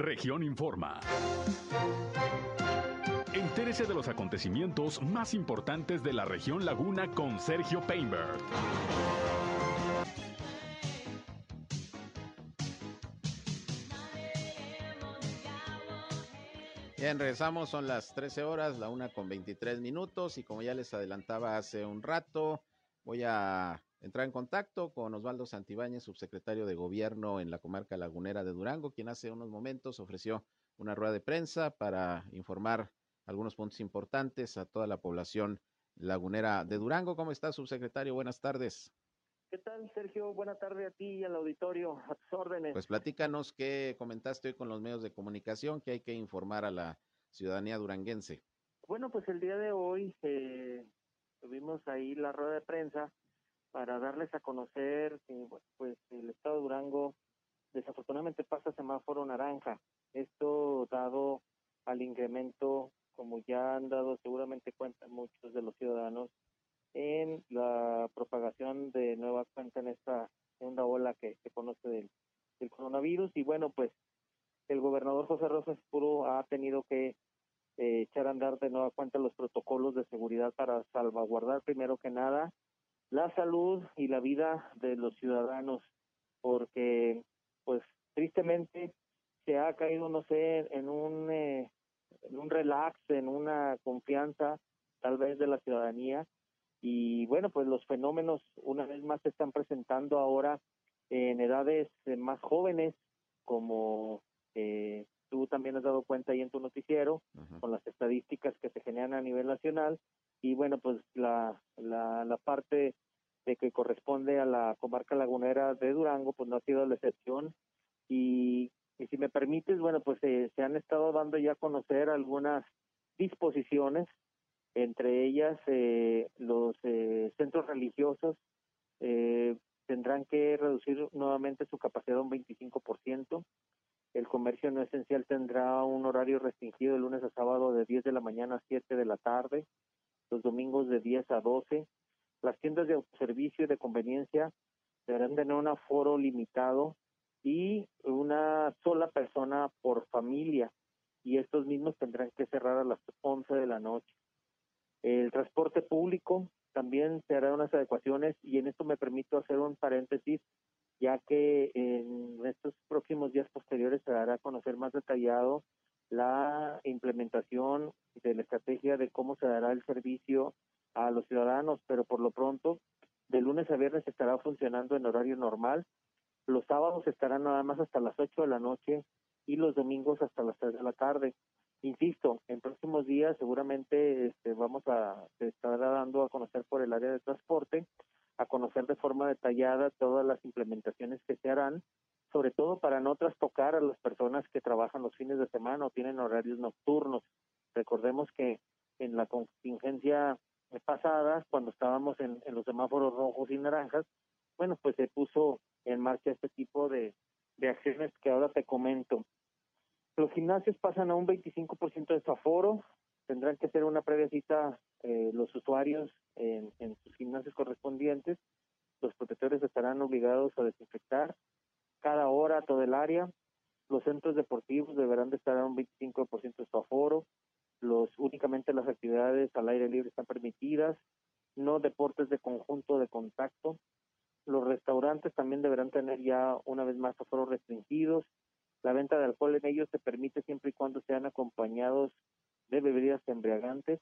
Región Informa. Entérese de los acontecimientos más importantes de la región Laguna con Sergio Painberg. Bien, regresamos, son las 13 horas, la una con 23 minutos y como ya les adelantaba hace un rato, voy a entrar en contacto con Osvaldo Santibáñez, subsecretario de Gobierno en la comarca lagunera de Durango, quien hace unos momentos ofreció una rueda de prensa para informar algunos puntos importantes a toda la población lagunera de Durango. ¿Cómo está, subsecretario? Buenas tardes. ¿Qué tal, Sergio? Buena tarde a ti y al auditorio, a tus órdenes. Pues platícanos qué comentaste hoy con los medios de comunicación que hay que informar a la ciudadanía duranguense. Bueno, pues el día de hoy eh, tuvimos ahí la rueda de prensa para darles a conocer que pues el estado de Durango desafortunadamente pasa semáforo naranja. Esto dado al incremento, como ya han dado seguramente cuenta muchos de los ciudadanos, en la propagación de nueva cuenta en esta segunda ola que se conoce del, coronavirus. Y bueno, pues el gobernador José Rosa Espuro ha tenido que eh, echar a andar de nueva cuenta los protocolos de seguridad para salvaguardar primero que nada la salud y la vida de los ciudadanos, porque pues tristemente se ha caído, no sé, en un, eh, en un relax, en una confianza tal vez de la ciudadanía y bueno, pues los fenómenos una vez más se están presentando ahora en edades eh, más jóvenes, como eh, tú también has dado cuenta ahí en tu noticiero, con las estadísticas que se generan a nivel nacional. Y bueno, pues la, la, la parte de que corresponde a la comarca lagunera de Durango, pues no ha sido la excepción. Y, y si me permites, bueno, pues eh, se han estado dando ya a conocer algunas disposiciones entre ellas eh, los eh, centros religiosos eh, tendrán que reducir nuevamente su capacidad un 25%. El comercio no esencial tendrá un horario restringido de lunes a sábado de 10 de la mañana a 7 de la tarde, los domingos de 10 a 12. Las tiendas de servicio y de conveniencia deberán tener un aforo limitado y una sola persona por familia y estos mismos tendrán que cerrar a las 11 de la noche. El transporte público también se hará unas adecuaciones y en esto me permito hacer un paréntesis, ya que en estos próximos días posteriores se dará a conocer más detallado la implementación de la estrategia de cómo se dará el servicio a los ciudadanos, pero por lo pronto, de lunes a viernes estará funcionando en horario normal, los sábados estarán nada más hasta las 8 de la noche y los domingos hasta las 3 de la tarde. Insisto, en próximos días seguramente este, vamos a estar dando a conocer por el área de transporte, a conocer de forma detallada todas las implementaciones que se harán, sobre todo para no trastocar a las personas que trabajan los fines de semana o tienen horarios nocturnos. Recordemos que en la contingencia pasada, cuando estábamos en, en los semáforos rojos y naranjas, bueno, pues se puso en marcha este tipo de, de acciones que ahora te comento. Los gimnasios pasan a un 25% de su aforo, tendrán que hacer una previa cita eh, los usuarios en, sus gimnasios correspondientes, los protectores estarán obligados a desinfectar cada hora todo el área, los centros deportivos deberán de estar a un 25% de su aforo, los únicamente las actividades al aire libre están permitidas, no deportes de conjunto de contacto, los restaurantes también deberán tener ya una vez más aforos restringidos, la venta de alcohol en ellos se permite siempre y cuando sean acompañados de bebidas embriagantes.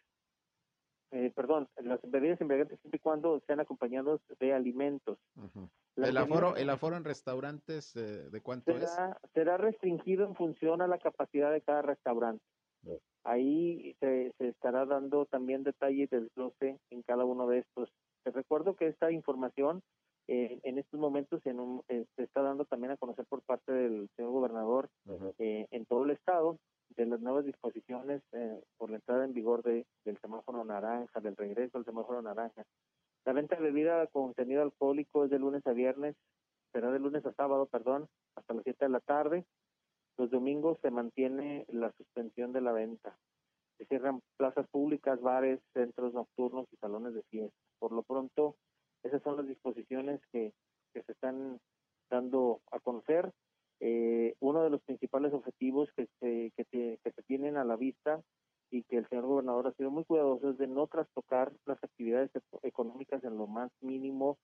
Eh, perdón, las bebidas embriagantes siempre y cuando sean acompañados de alimentos. ¿El aforo, ¿El aforo en restaurantes eh, de cuánto es? Será restringido en función a la capacidad de cada restaurante. Ahí se, se, estará dando también detalles del desglose en cada uno de estos. Te recuerdo que esta información eh, en estos momentos en eh, se está dando también a conocer por parte del señor gobernador eh, en todo el estado de las nuevas disposiciones por la entrada en vigor de, del semáforo naranja, del regreso al semáforo naranja. La venta de bebida con contenido alcohólico es de lunes a viernes, será de lunes a sábado, perdón, hasta las 7 de la tarde. Los domingos se mantiene la suspensión de la venta. Se cierran plazas públicas, bares, centros nocturnos y salones de fiesta. Por lo pronto, esas son las disposiciones que, se están dando a conocer. Eh, uno de los principales objetivos que se, que, que tienen a la vista y que el señor gobernador ha sido muy cuidadoso es de no trastocar las actividades económicas en lo más mínimo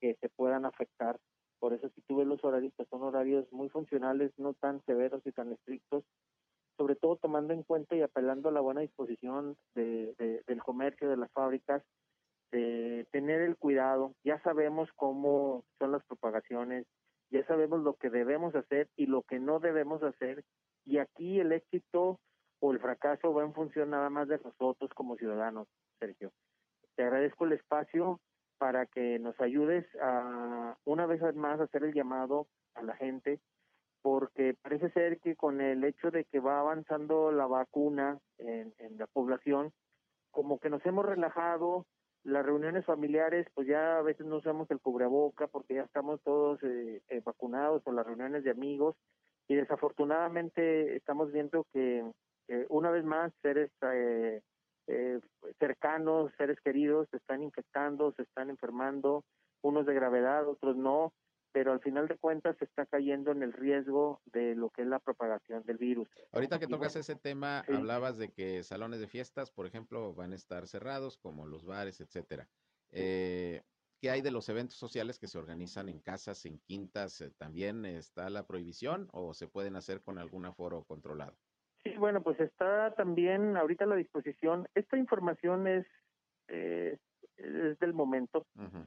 que se puedan afectar. Por eso si tuve los horarios, pues son horarios muy funcionales, no tan severos y tan estrictos, sobre todo tomando en cuenta y apelando a la buena disposición de, del comercio, de las fábricas, tener el cuidado. Ya sabemos cómo son las propagaciones, ya sabemos lo que debemos hacer y lo que no debemos hacer. Y aquí el éxito o el fracaso va en función nada más de nosotros como ciudadanos, Sergio. Te agradezco el espacio para que nos ayudes a una vez más hacer el llamado a la gente, porque parece ser que con el hecho de que va avanzando la vacuna en, la población, como que nos hemos relajado, las reuniones familiares, pues ya a veces no usamos el cubreboca porque ya estamos todos eh, eh, vacunados o las reuniones de amigos. Y desafortunadamente estamos viendo que una vez más seres eh, eh, cercanos, seres queridos, se están infectando, se están enfermando, unos de gravedad, otros no, pero al final de cuentas se está cayendo en el riesgo de lo que es la propagación del virus. Ahorita que tocas ese tema, hablabas de que salones de fiestas, por ejemplo, van a estar cerrados, como los bares, etcétera. Eh, ¿Qué hay de los eventos sociales que se organizan en casas, en quintas? ¿También está la prohibición o se pueden hacer con algún aforo controlado? Sí, bueno, pues está también ahorita a la disposición. Esta información es, eh, es del momento. Digo,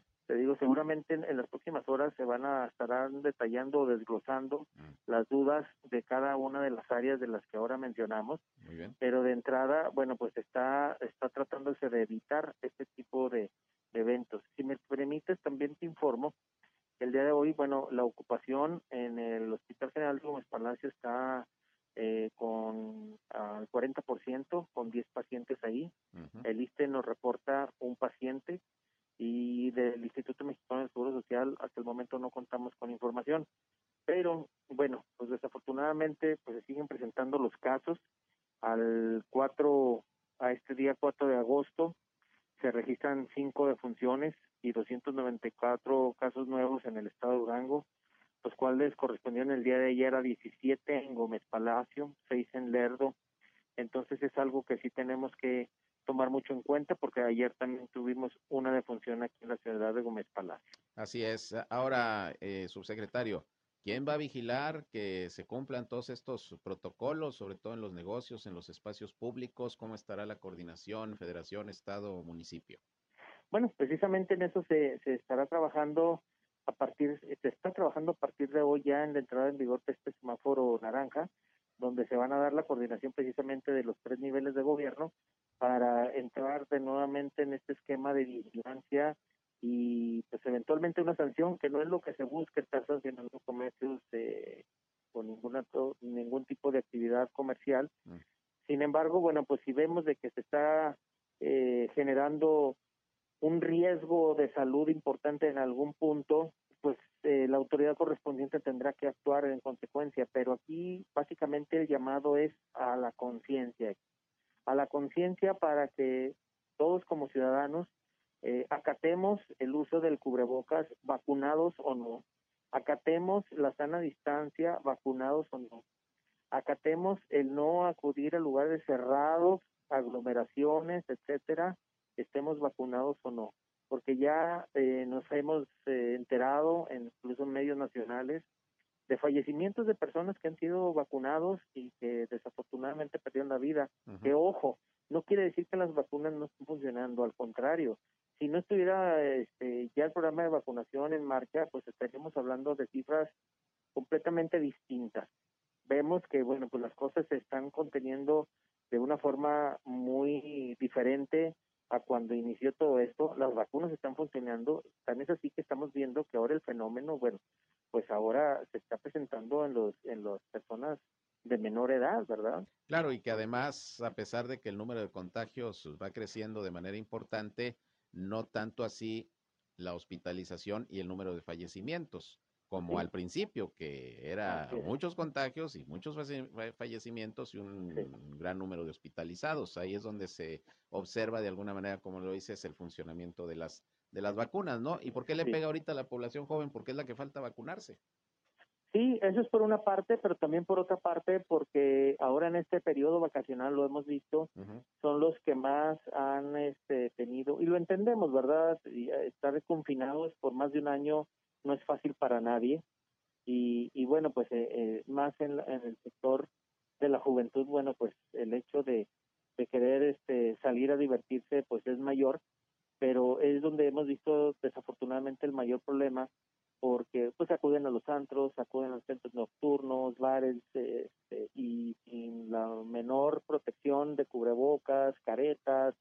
seguramente en, las próximas horas se van a estar detallando o desglosando mm. las dudas de cada una de las áreas de las que ahora mencionamos. Pero de entrada, bueno, pues está, está tratándose de evitar este tipo de, eventos. Si me permites, también te informo que el día de hoy, bueno, la ocupación en el Hospital General de Gómez Palacio está eh, con al 40%, con 10 pacientes ahí. El ISTE nos reporta un paciente y del Instituto Mexicano del Seguro Social hasta el momento no contamos con información. Pero bueno, pues desafortunadamente pues se siguen presentando los casos. Al 4, a este día 4 de agosto, se registran 5 defunciones y 294 casos nuevos en el estado de Durango los cuales correspondían el día de ayer a 17 en Gómez Palacio, 6 en Lerdo. Entonces es algo que sí tenemos que tomar mucho en cuenta porque ayer también tuvimos una defunción aquí en la ciudad de Gómez Palacio. Así es. Ahora, eh, subsecretario, ¿quién va a vigilar que se cumplan todos estos protocolos, sobre todo en los negocios, en los espacios públicos? ¿Cómo estará la coordinación, federación, estado o municipio? Bueno, precisamente en eso se, se estará trabajando a partir, se está trabajando a partir de hoy ya en la entrada en vigor de este semáforo naranja, donde se van a dar la coordinación precisamente de los tres niveles de gobierno para entrar de nuevamente en este esquema de vigilancia y pues eventualmente una sanción que no es lo que se busca estar sancionando comercios eh, con ninguna ningún tipo de actividad comercial mm. sin embargo bueno pues si vemos de que se está eh, generando un riesgo de salud importante en algún punto, pues eh, la autoridad correspondiente tendrá que actuar en consecuencia, pero aquí básicamente el llamado es a la conciencia, a la conciencia para que todos como ciudadanos eh, acatemos el uso del cubrebocas, vacunados o no, acatemos la sana distancia, vacunados o no, acatemos el no acudir a lugares cerrados, aglomeraciones, etcétera, estemos vacunados o no, porque ya eh, nos hemos eh, enterado, en, incluso en medios nacionales, de fallecimientos de personas que han sido vacunados y que desafortunadamente perdieron la vida. Que ojo, no quiere decir que las vacunas no estén funcionando, al contrario, si no estuviera este, ya el programa de vacunación en marcha, pues estaríamos hablando de cifras completamente distintas. Vemos que, bueno, pues las cosas se están conteniendo de una forma muy diferente, a cuando inició todo esto, las vacunas están funcionando, tan es así que estamos viendo que ahora el fenómeno, bueno, pues ahora se está presentando en los en las personas de menor edad, ¿verdad? Claro, y que además, a pesar de que el número de contagios va creciendo de manera importante, no tanto así la hospitalización y el número de fallecimientos como al principio, que era muchos contagios y muchos fallecimientos y un gran número de hospitalizados. Ahí es donde se observa de alguna manera, como lo dices, el funcionamiento de las de las vacunas, ¿no? ¿Y por qué le pega ahorita a la población joven? Porque es la que falta vacunarse. Sí, eso es por una parte, pero también por otra parte, porque ahora en este periodo vacacional lo hemos visto, son los que más han este, tenido, y lo entendemos, ¿verdad? Eh, estar confinados por más de un año no es fácil para nadie, y, y bueno, pues eh, eh, más en, en, el sector de la juventud, bueno, pues el hecho de, querer este, salir a divertirse, pues es mayor, pero es donde hemos visto desafortunadamente el mayor problema porque pues acuden a los antros, acuden a los centros nocturnos, bares este, y sin la menor protección de cubrebocas, caretas,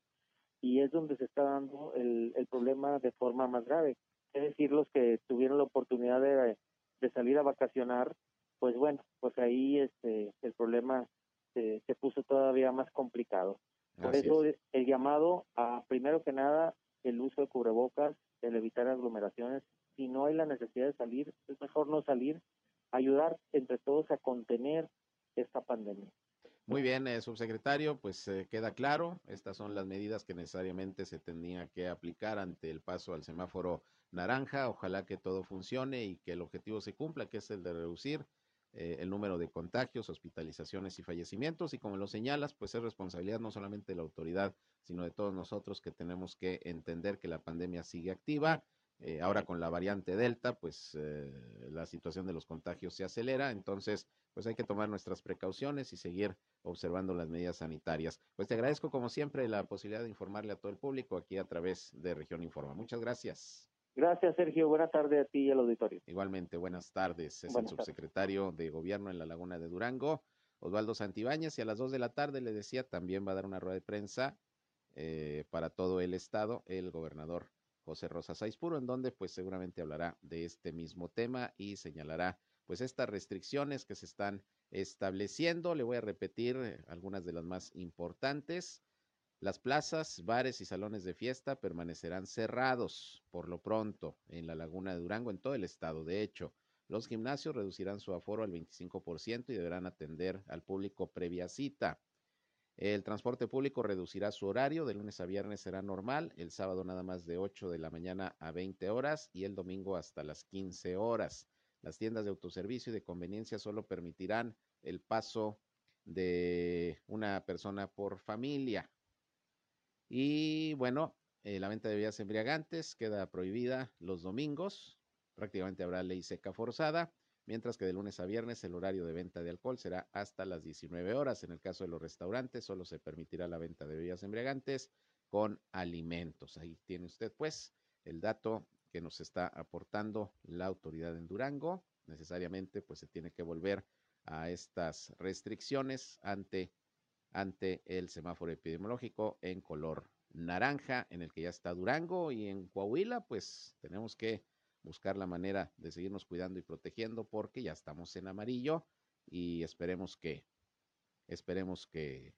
y es donde se está dando el, el problema de forma más grave. Es decir, los que tuvieron la oportunidad de, de salir a vacacionar, pues bueno, pues ahí este el problema se, se puso todavía más complicado. Por eso el llamado a, primero que nada, el uso de cubrebocas, el evitar aglomeraciones si no hay la necesidad de salir, es mejor no salir, ayudar entre todos a contener esta pandemia. Muy bien, eh, subsecretario, pues eh, queda claro, estas son las medidas que necesariamente se tendría que aplicar ante el paso al semáforo naranja. Ojalá que todo funcione y que el objetivo se cumpla, que es el de reducir eh, el número de contagios, hospitalizaciones y fallecimientos. Y como lo señalas, pues es responsabilidad no solamente de la autoridad, sino de todos nosotros que tenemos que entender que la pandemia sigue activa eh, ahora con la variante Delta, pues eh, la situación de los contagios se acelera, entonces pues hay que tomar nuestras precauciones y seguir observando las medidas sanitarias. Pues te agradezco como siempre la posibilidad de informarle a todo el público aquí a través de Región Informa. Muchas gracias. Gracias, Sergio. Buenas tardes a ti y al auditorio. Igualmente, buenas tardes. Es el subsecretario de Gobierno en la Laguna de Durango, Osvaldo Santibáñez, y a las dos de la tarde le decía, también va a dar una rueda de prensa eh, para todo el estado, el gobernador José Rosa Saizpuro, en donde pues seguramente hablará de este mismo tema y señalará pues estas restricciones que se están estableciendo. Le voy a repetir eh, algunas de las más importantes. Las plazas, bares y salones de fiesta permanecerán cerrados por lo pronto en la Laguna de Durango, en todo el estado. De hecho, los gimnasios reducirán su aforo al 25% y deberán atender al público previa cita. El transporte público reducirá su horario, de lunes a viernes será normal, el sábado nada más de 8 de la mañana a 20 horas y el domingo hasta las 15 horas. Las tiendas de autoservicio y de conveniencia solo permitirán el paso de una persona por familia. Y bueno, eh, la venta de bebidas embriagantes queda prohibida los domingos. Prácticamente habrá ley seca forzada mientras que de lunes a viernes el horario de venta de alcohol será hasta las 19 horas. En el caso de los restaurantes, solo se permitirá la venta de bebidas embriagantes con alimentos. Ahí tiene usted, pues, el dato que nos está aportando la autoridad en Durango. Necesariamente, pues, se tiene que volver a estas restricciones ante, ante el semáforo epidemiológico en color naranja, en el que ya está Durango, y en Coahuila, pues, tenemos que buscar la manera de seguirnos cuidando y protegiendo porque ya estamos en amarillo y esperemos que, esperemos que,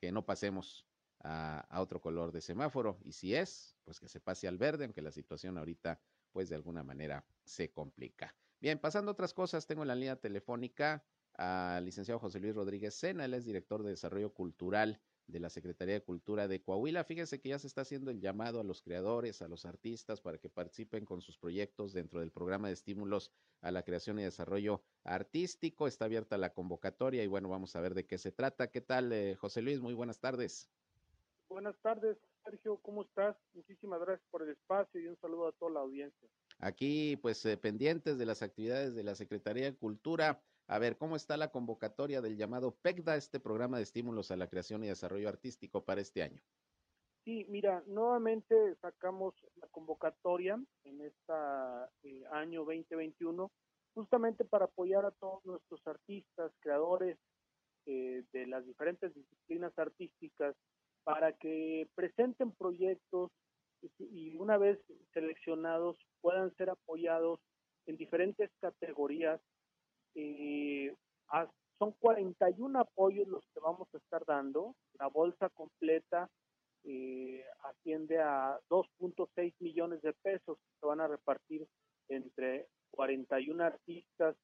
que no pasemos a, otro color de semáforo y si es, pues que se pase al verde, aunque la situación ahorita pues de alguna manera se complica. Bien, pasando a otras cosas, tengo en la línea telefónica al licenciado José Luis Rodríguez Sena, él es director de Desarrollo Cultural de la Secretaría de Cultura de Coahuila. Fíjese que ya se está haciendo el llamado a los creadores, a los artistas, para que participen con sus proyectos dentro del programa de estímulos a la creación y desarrollo artístico. Está abierta la convocatoria y bueno, vamos a ver de qué se trata. ¿Qué tal, eh, José Luis? Muy buenas tardes. Buenas tardes, Sergio. ¿Cómo estás? Muchísimas gracias por el espacio y un saludo a toda la audiencia. Aquí, pues, eh, pendientes de las actividades de la Secretaría de Cultura. A ver, ¿cómo está la convocatoria del llamado PECDA, este programa de estímulos a la creación y desarrollo artístico para este año? Sí, mira, nuevamente sacamos la convocatoria en este año 2021 justamente para apoyar a todos nuestros artistas, creadores eh, de las diferentes disciplinas artísticas para que presenten proyectos y una vez seleccionados puedan ser apoyados en diferentes categorías eh, son 41 apoyos los que vamos a estar dando. La bolsa completa eh, asciende a 2.6 millones de pesos que se van a repartir entre 41 artistas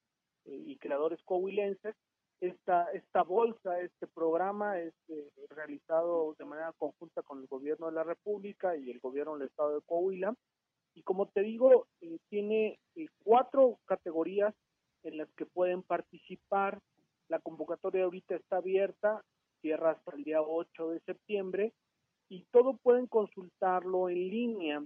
eh, y creadores coahuilenses. Esta, esta bolsa, este programa es eh, realizado de manera conjunta con el gobierno de la República y el gobierno del estado de Coahuila. Y como te digo, eh, tiene cuatro categorías en las que pueden participar. La convocatoria ahorita está abierta, cierra hasta el día 8 de septiembre y todo pueden consultarlo en línea,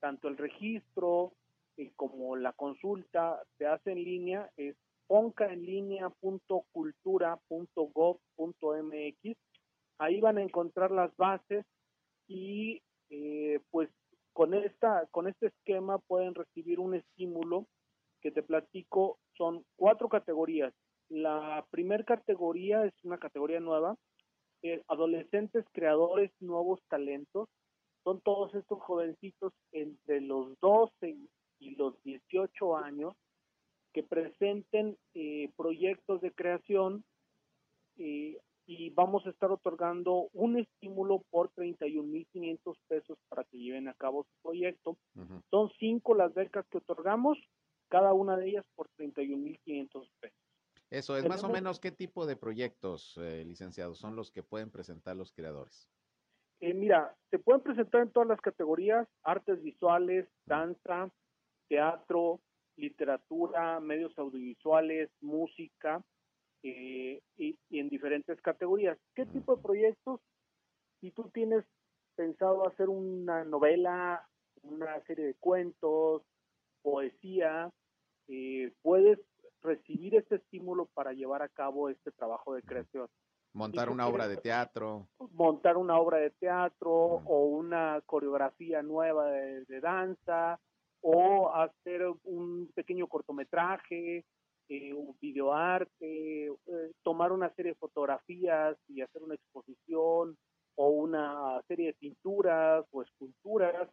tanto el registro eh, como la consulta se hace en línea, es oncaenlinea.cultura.gov.mx. Ahí van a encontrar las bases y eh, pues con esta con este esquema pueden recibir un estímulo que te platico son cuatro categorías. La primera categoría es una categoría nueva eh, adolescentes creadores nuevos talentos. Son todos estos jovencitos entre los 12 y los 18 años que presenten eh, proyectos de creación eh, y vamos a estar otorgando un estímulo por 31.500 pesos para que lleven a cabo su proyecto. Son cinco las becas que otorgamos, cada una de ellas por 31.500 pesos. Eso es más o menos qué tipo de proyectos, eh, licenciados, son los que pueden presentar los creadores. Eh, mira, se pueden presentar en todas las categorías, artes visuales, danza, teatro, literatura, medios audiovisuales, música, eh, y, en diferentes categorías. ¿Qué tipo de proyectos? Si tú tienes pensado hacer una novela, una serie de cuentos, poesía, eh, puedes recibir este estímulo para llevar a cabo este trabajo de creación. Montar una obra de teatro. Montar una obra de teatro o una coreografía nueva de danza o hacer un pequeño cortometraje eh, un videoarte, eh, tomar una serie de fotografías y hacer una exposición o una serie de pinturas o esculturas.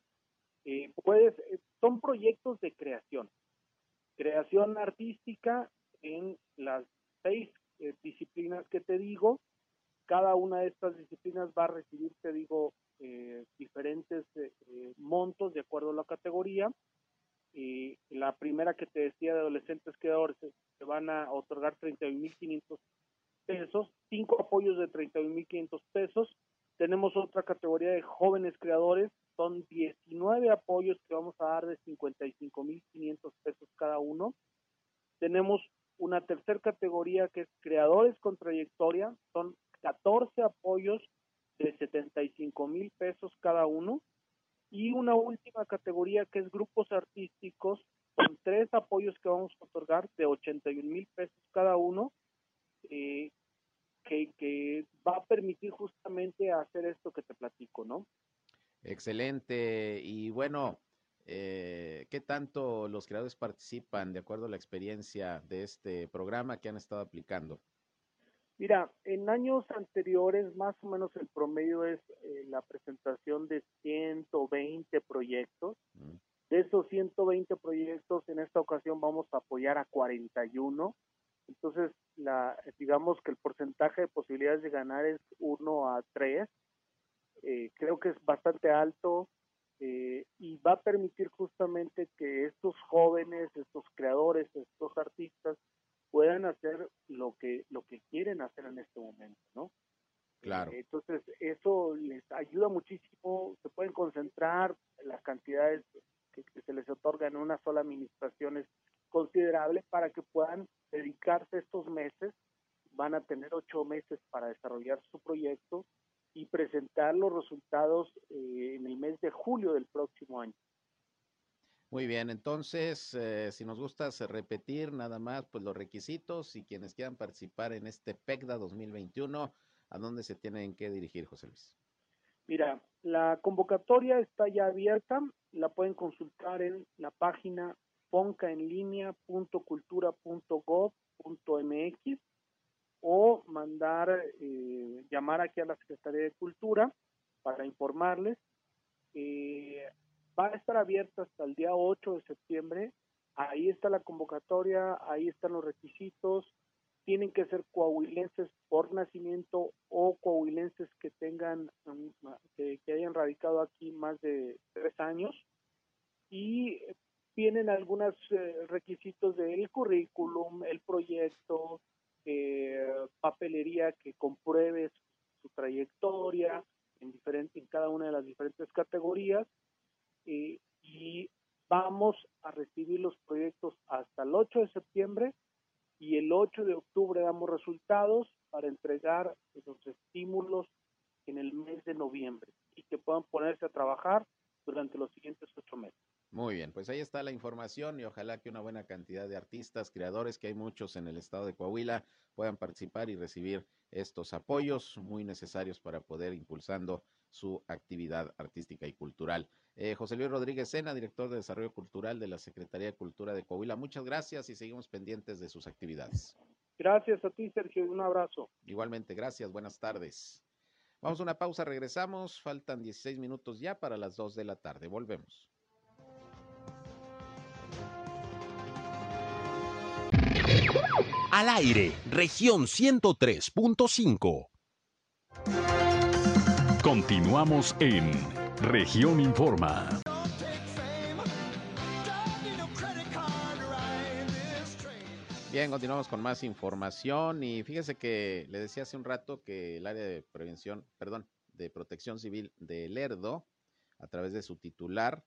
Eh, puedes, son proyectos de creación, creación artística en las seis disciplinas que te digo. Cada una de estas disciplinas va a recibir, te digo, diferentes montos de acuerdo a la categoría y la primera que te decía de adolescentes creadores se van a otorgar 31.500 pesos, cinco apoyos de 31.500 pesos. Tenemos otra categoría de jóvenes creadores, son 19 apoyos que vamos a dar de 55.500 pesos cada uno. Tenemos una tercera categoría que es creadores con trayectoria, son 14 apoyos de 75 mil pesos cada uno y una última categoría que es grupos artísticos con tres apoyos que vamos a otorgar de 81 mil pesos cada uno eh, que, que va a permitir justamente hacer esto que te platico, ¿no? Excelente. Y bueno, eh, ¿qué tanto los creadores participan de acuerdo a la experiencia de este programa que han estado aplicando? Mira, en años anteriores más o menos el promedio es eh, la presentación de 120 proyectos. Mm. De esos 120 proyectos, en esta ocasión vamos a apoyar a 41. Entonces, la, digamos que el porcentaje de posibilidades de ganar es 1 a 3. Eh, creo que es bastante alto eh, y va a permitir justamente que estos jóvenes, estos creadores, estos artistas puedan hacer lo que lo que quieren hacer en este momento, ¿no? Claro. Eh, entonces, eso les ayuda muchísimo, se pueden concentrar, las cantidades que, se les otorga en una sola administración es considerable para que puedan dedicarse estos meses, van a tener ocho meses para desarrollar su proyecto y presentar los resultados eh, en el mes de julio del próximo año. Muy bien, entonces, eh, si nos gusta repetir nada más, pues los requisitos y quienes quieran participar en este PECDA 2021, ¿a dónde se tienen que dirigir, José Luis? Mira, la convocatoria está ya abierta, la pueden consultar en la página poncaenlinea.cultura.gov.mx o mandar, eh, llamar aquí a la Secretaría de Cultura para informarles. Va a estar abierta hasta el día 8 de septiembre. Ahí está la convocatoria, ahí están los requisitos. Tienen que ser coahuilenses por nacimiento o coahuilenses que tengan, um, que, hayan radicado aquí más de tres años. Y tienen algunos eh, requisitos del currículum, el proyecto, eh, papelería que compruebe su, trayectoria en, cada una de las diferentes categorías eh, y Vamos a recibir los proyectos hasta el 8 de septiembre y el 8 de octubre damos resultados para entregar los estímulos en el mes de noviembre y que puedan ponerse a trabajar durante los siguientes ocho meses. Muy bien, pues ahí está la información y ojalá que una buena cantidad de artistas, creadores, que hay muchos en el estado de Coahuila, puedan participar y recibir estos apoyos muy necesarios para poder impulsando su actividad artística y cultural. Eh, José Luis Rodríguez Sena, director de Desarrollo Cultural de la Secretaría de Cultura de Coahuila, muchas gracias y seguimos pendientes de sus actividades. Gracias a ti, Sergio, un abrazo. Igualmente, gracias, buenas tardes. Vamos a una pausa, regresamos, faltan 16 minutos ya para las 2 de la tarde, volvemos. Al aire, región 103.5. Continuamos en región Informa. Bien, continuamos con más información y fíjese que le decía hace un rato que el área de prevención, perdón, de protección civil de Lerdo, a través de su titular,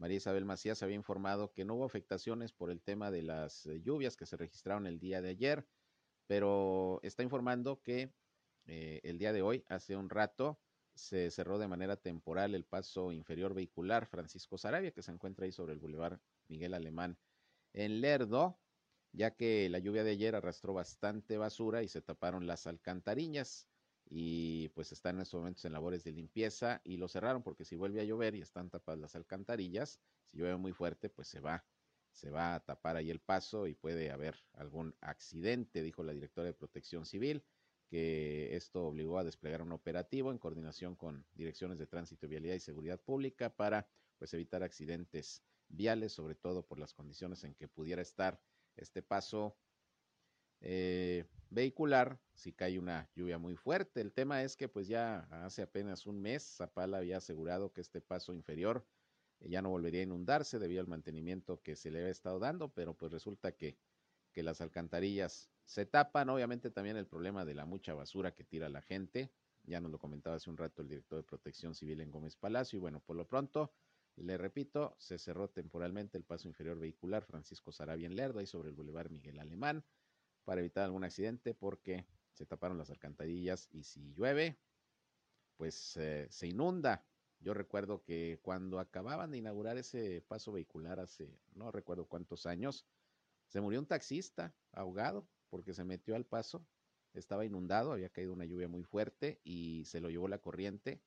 María Isabel Macías, había informado que no hubo afectaciones por el tema de las eh, lluvias que se registraron el día de ayer, pero está informando que eh, el día de hoy, hace un rato, se cerró de manera temporal el paso inferior vehicular Francisco Sarabia, que se encuentra ahí sobre el Boulevard Miguel Alemán en Lerdo ya que la lluvia de ayer arrastró bastante basura y se taparon las alcantarillas y pues están en estos momentos en labores de limpieza y lo cerraron porque si vuelve a llover y están tapadas las alcantarillas, si llueve muy fuerte, pues se va, se va a tapar ahí el paso y puede haber algún accidente, dijo la directora de Protección Civil, que esto obligó a desplegar un operativo en coordinación con direcciones de tránsito, vialidad y seguridad pública para pues evitar accidentes viales, sobre todo por las condiciones en que pudiera estar este paso eh, vehicular si cae una lluvia muy fuerte. El tema es que pues ya hace apenas un mes Zapala había asegurado que este paso inferior eh, ya no volvería a inundarse debido al mantenimiento que se le había estado dando, pero pues resulta que, que las alcantarillas se tapan. Obviamente también el problema de la mucha basura que tira la gente. Ya nos lo comentaba hace un rato el director de Protección Civil en Gómez Palacio. Y bueno, por lo pronto, le repito, se cerró temporalmente el paso inferior vehicular Francisco Sarabia en Lerdo y sobre el Boulevard Miguel Alemán para evitar algún accidente porque se taparon las alcantarillas y si llueve, pues se inunda. Yo recuerdo que cuando acababan de inaugurar ese paso vehicular hace no recuerdo cuántos años, se murió un taxista ahogado porque se metió al paso, estaba inundado, había caído una lluvia muy fuerte y se lo llevó la corriente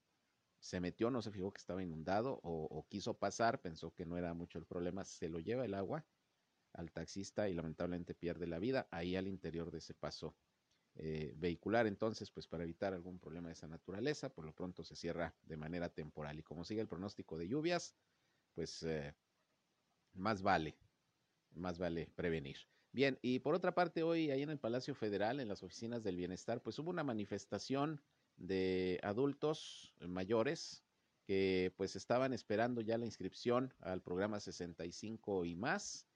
se metió, no se fijó que estaba inundado o, quiso pasar, pensó que no era mucho el problema, se lo lleva el agua al taxista y lamentablemente pierde la vida ahí al interior de ese paso eh, vehicular. Entonces, pues para evitar algún problema de esa naturaleza, por lo pronto se cierra de manera temporal. Y como sigue el pronóstico de lluvias, pues eh, más vale, más vale prevenir. Bien, y por otra parte, hoy ahí en el Palacio Federal, en las oficinas del bienestar, pues hubo una manifestación de adultos mayores que pues estaban esperando ya la inscripción al programa 65 y más.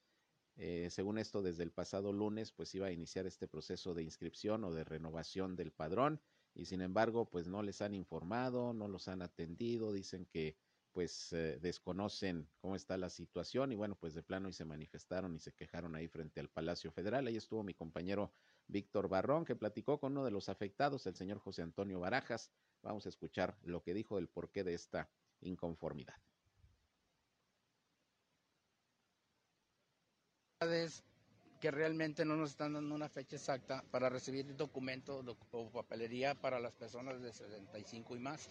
Eh, según esto, desde el pasado lunes, pues iba a iniciar este proceso de inscripción o de renovación del padrón y sin embargo, pues no les han informado, no los han atendido, dicen que pues eh, desconocen cómo está la situación y bueno, pues de plano y se manifestaron y se quejaron ahí frente al Palacio Federal. Ahí estuvo mi compañero Víctor Barrón, que platicó con uno de los afectados, el señor José Antonio Barajas. Vamos a escuchar lo que dijo del porqué de esta inconformidad. Que realmente no nos están dando una fecha exacta para recibir documentos o papelería para las personas de 65 y más.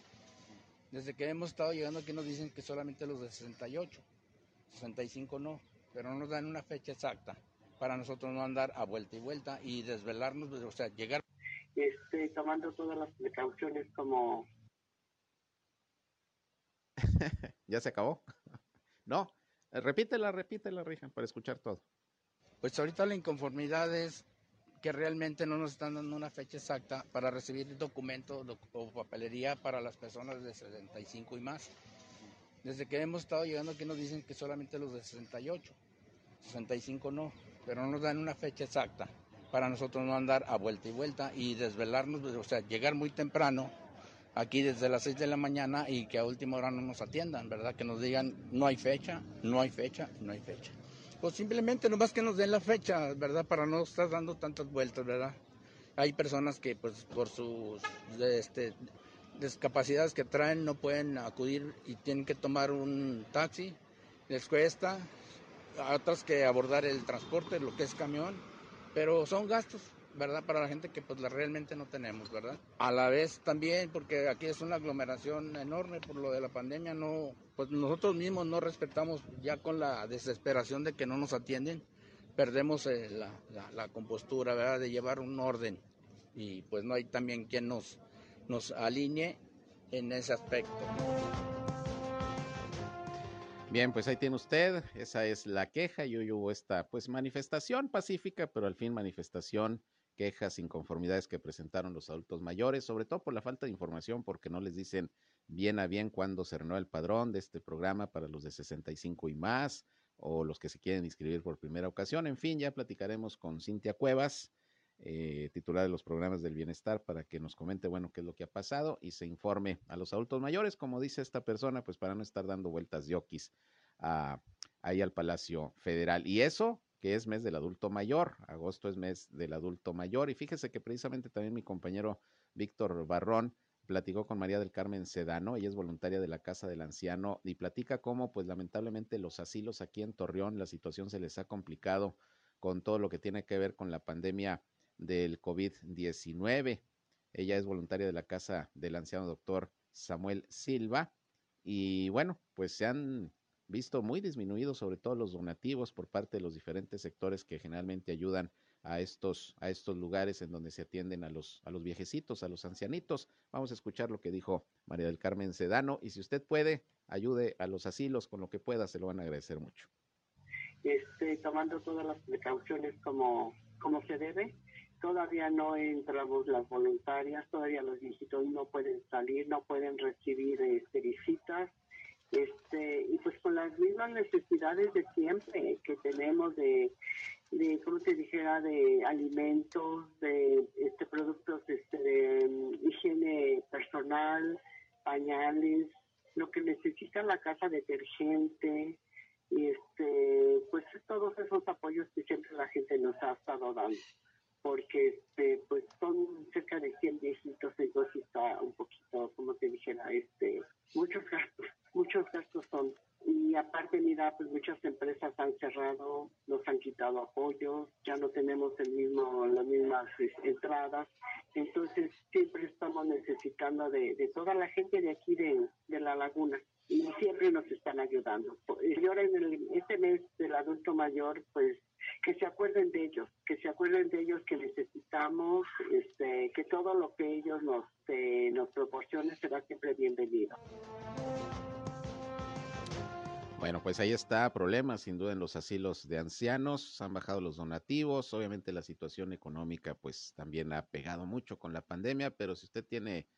Desde que hemos estado llegando aquí nos dicen que solamente los de 68, 65 no, pero no nos dan una fecha exacta para nosotros no andar a vuelta y vuelta y desvelarnos, o sea, llegar. Este, tomando todas las precauciones como... ¿Ya se acabó? no, repítela, repítela, Rija, para escuchar todo. Pues ahorita la inconformidad es que realmente no nos están dando una fecha exacta para recibir documentos o papelería para las personas de 65 y más. Desde que hemos estado llegando aquí nos dicen que solamente los de 68, 65 no pero no nos dan una fecha exacta para nosotros no andar a vuelta y vuelta y desvelarnos, o sea, llegar muy temprano aquí desde las 6 de la mañana y que a última hora no nos atiendan, ¿verdad? Que nos digan no hay fecha, no hay fecha, no hay fecha. Pues simplemente nomás que nos den la fecha, ¿verdad? Para no estar dando tantas vueltas, ¿verdad? Hay personas que pues por sus este, discapacidades que traen no pueden acudir y tienen que tomar un taxi, les cuesta, a otras que abordar el transporte, lo que es camión, pero son gastos, ¿verdad? Para la gente que pues realmente no tenemos, ¿verdad? A la vez también, porque aquí es una aglomeración enorme por lo de la pandemia, no, pues nosotros mismos no respetamos ya con la desesperación de que no nos atienden, perdemos eh, la, la, compostura, ¿verdad? De llevar un orden y pues no hay también quien nos, nos alinee en ese aspecto. Bien, pues ahí tiene usted, esa es la queja y hoy hubo esta pues manifestación pacífica, pero al fin manifestación quejas, inconformidades que presentaron los adultos mayores, sobre todo por la falta de información, porque no les dicen bien a bien cuándo se renueva el padrón de este programa para los de 65 y más, o los que se quieren inscribir por primera ocasión. En fin, ya platicaremos con Cintia Cuevas, eh, titular de los programas del bienestar, para que nos comente, bueno, qué es lo que ha pasado y se informe a los adultos mayores, como dice esta persona, pues para no estar dando vueltas de oquis ahí al Palacio Federal. Y eso es mes del adulto mayor. Agosto es mes del adulto mayor. Y fíjese que precisamente también mi compañero Víctor Barrón platicó con María del Carmen Sedano, ella es voluntaria de la Casa del Anciano y platica cómo pues lamentablemente los asilos aquí en Torreón la situación se les ha complicado con todo lo que tiene que ver con la pandemia del COVID-19. Ella es voluntaria de la Casa del Anciano Doctor Samuel Silva y bueno, pues se han visto muy disminuido, sobre todo los donativos por parte de los diferentes sectores que generalmente ayudan a estos, a estos lugares en donde se atienden a los, a los viejecitos, a los ancianitos. Vamos a escuchar lo que dijo María del Carmen Sedano y si usted puede, ayude a los asilos con lo que pueda, se lo van a agradecer mucho. Este, tomando todas las precauciones como, como se debe, todavía no entramos las voluntarias, todavía los viejitos no pueden salir, no pueden recibir este, visitas este y pues con las mismas necesidades de siempre que tenemos de de como te dijera de alimentos de este productos este de mm, higiene personal pañales lo que necesita la casa detergente y este pues todos esos apoyos que siempre la gente nos ha estado dando porque este pues son cerca de 100 viejitos entonces está un poquito como te dijera este muchos gastos muchos gastos son. Y aparte, mira, pues muchas empresas han nos han quitado apoyos, ya no tenemos el mismo, las mismas este, entradas. Entonces, siempre estamos necesitando de, de toda la gente de aquí de, de la laguna y siempre nos están ayudando. Y ahora en el, este mes del adulto mayor, pues que se acuerden de ellos, que se acuerden de ellos que necesitamos, este, que todo lo que ellos nos, eh, nos proporcionen será siempre bienvenido. Bueno, pues ahí está, problemas sin duda en los asilos de ancianos, han bajado los donativos, obviamente la situación económica pues también ha pegado mucho con la pandemia, pero si usted tiene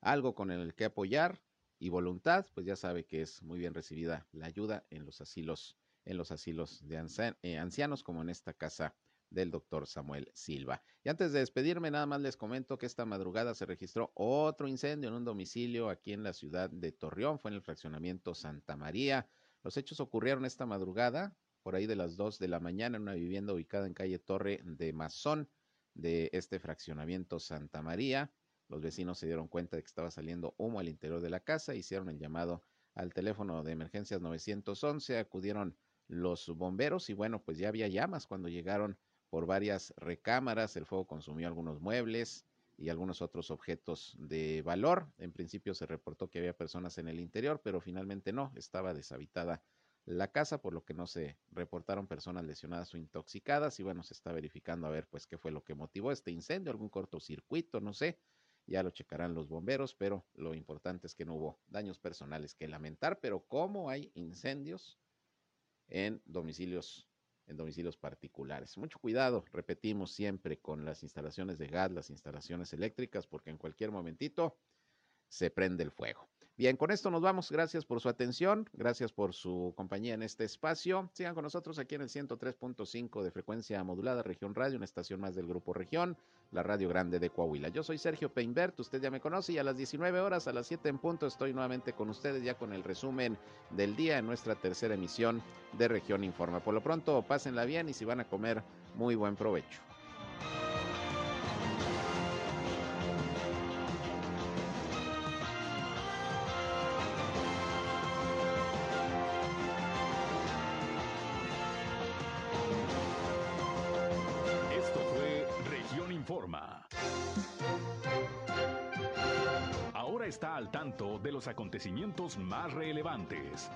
algo con el que apoyar y voluntad, pues ya sabe que es muy bien recibida la ayuda en los asilos, en los asilos de eh, ancianos como en esta casa del doctor Samuel Silva. Y antes de despedirme, nada más les comento que esta madrugada se registró otro incendio en un domicilio aquí en la ciudad de Torreón, fue en el fraccionamiento Santa María. Los hechos ocurrieron esta madrugada, por ahí de las 2 de la mañana, en una vivienda ubicada en calle Torre de Mazón de este fraccionamiento Santa María. Los vecinos se dieron cuenta de que estaba saliendo humo al interior de la casa, hicieron el llamado al teléfono de emergencias 911, acudieron los bomberos y bueno, pues ya había llamas cuando llegaron por varias recámaras. El fuego consumió algunos muebles y algunos otros objetos de valor. En principio se reportó que había personas en el interior, pero finalmente no, estaba deshabitada la casa, por lo que no se reportaron personas lesionadas o intoxicadas. Y bueno, se está verificando a ver pues qué fue lo que motivó este incendio, algún cortocircuito, no sé. Ya lo checarán los bomberos, pero lo importante es que no hubo daños personales que lamentar. Pero ¿cómo hay incendios en domicilios en domicilios particulares. Mucho cuidado, repetimos siempre, con las instalaciones de gas, las instalaciones eléctricas, porque en cualquier momentito se prende el fuego. Bien, con esto nos vamos. Gracias por su atención, gracias por su compañía en este espacio. Sigan con nosotros aquí en el 103.5 de frecuencia modulada, Región Radio, una estación más del Grupo Región, la Radio Grande de Coahuila. Yo soy Sergio Peinbert, usted ya me conoce y a las 19 horas, a las 7 en punto, estoy nuevamente con ustedes ya con el resumen del día en nuestra tercera emisión de Región Informa. Por lo pronto, pásenla bien y si van a comer, muy buen provecho. Acontecimientos más relevantes.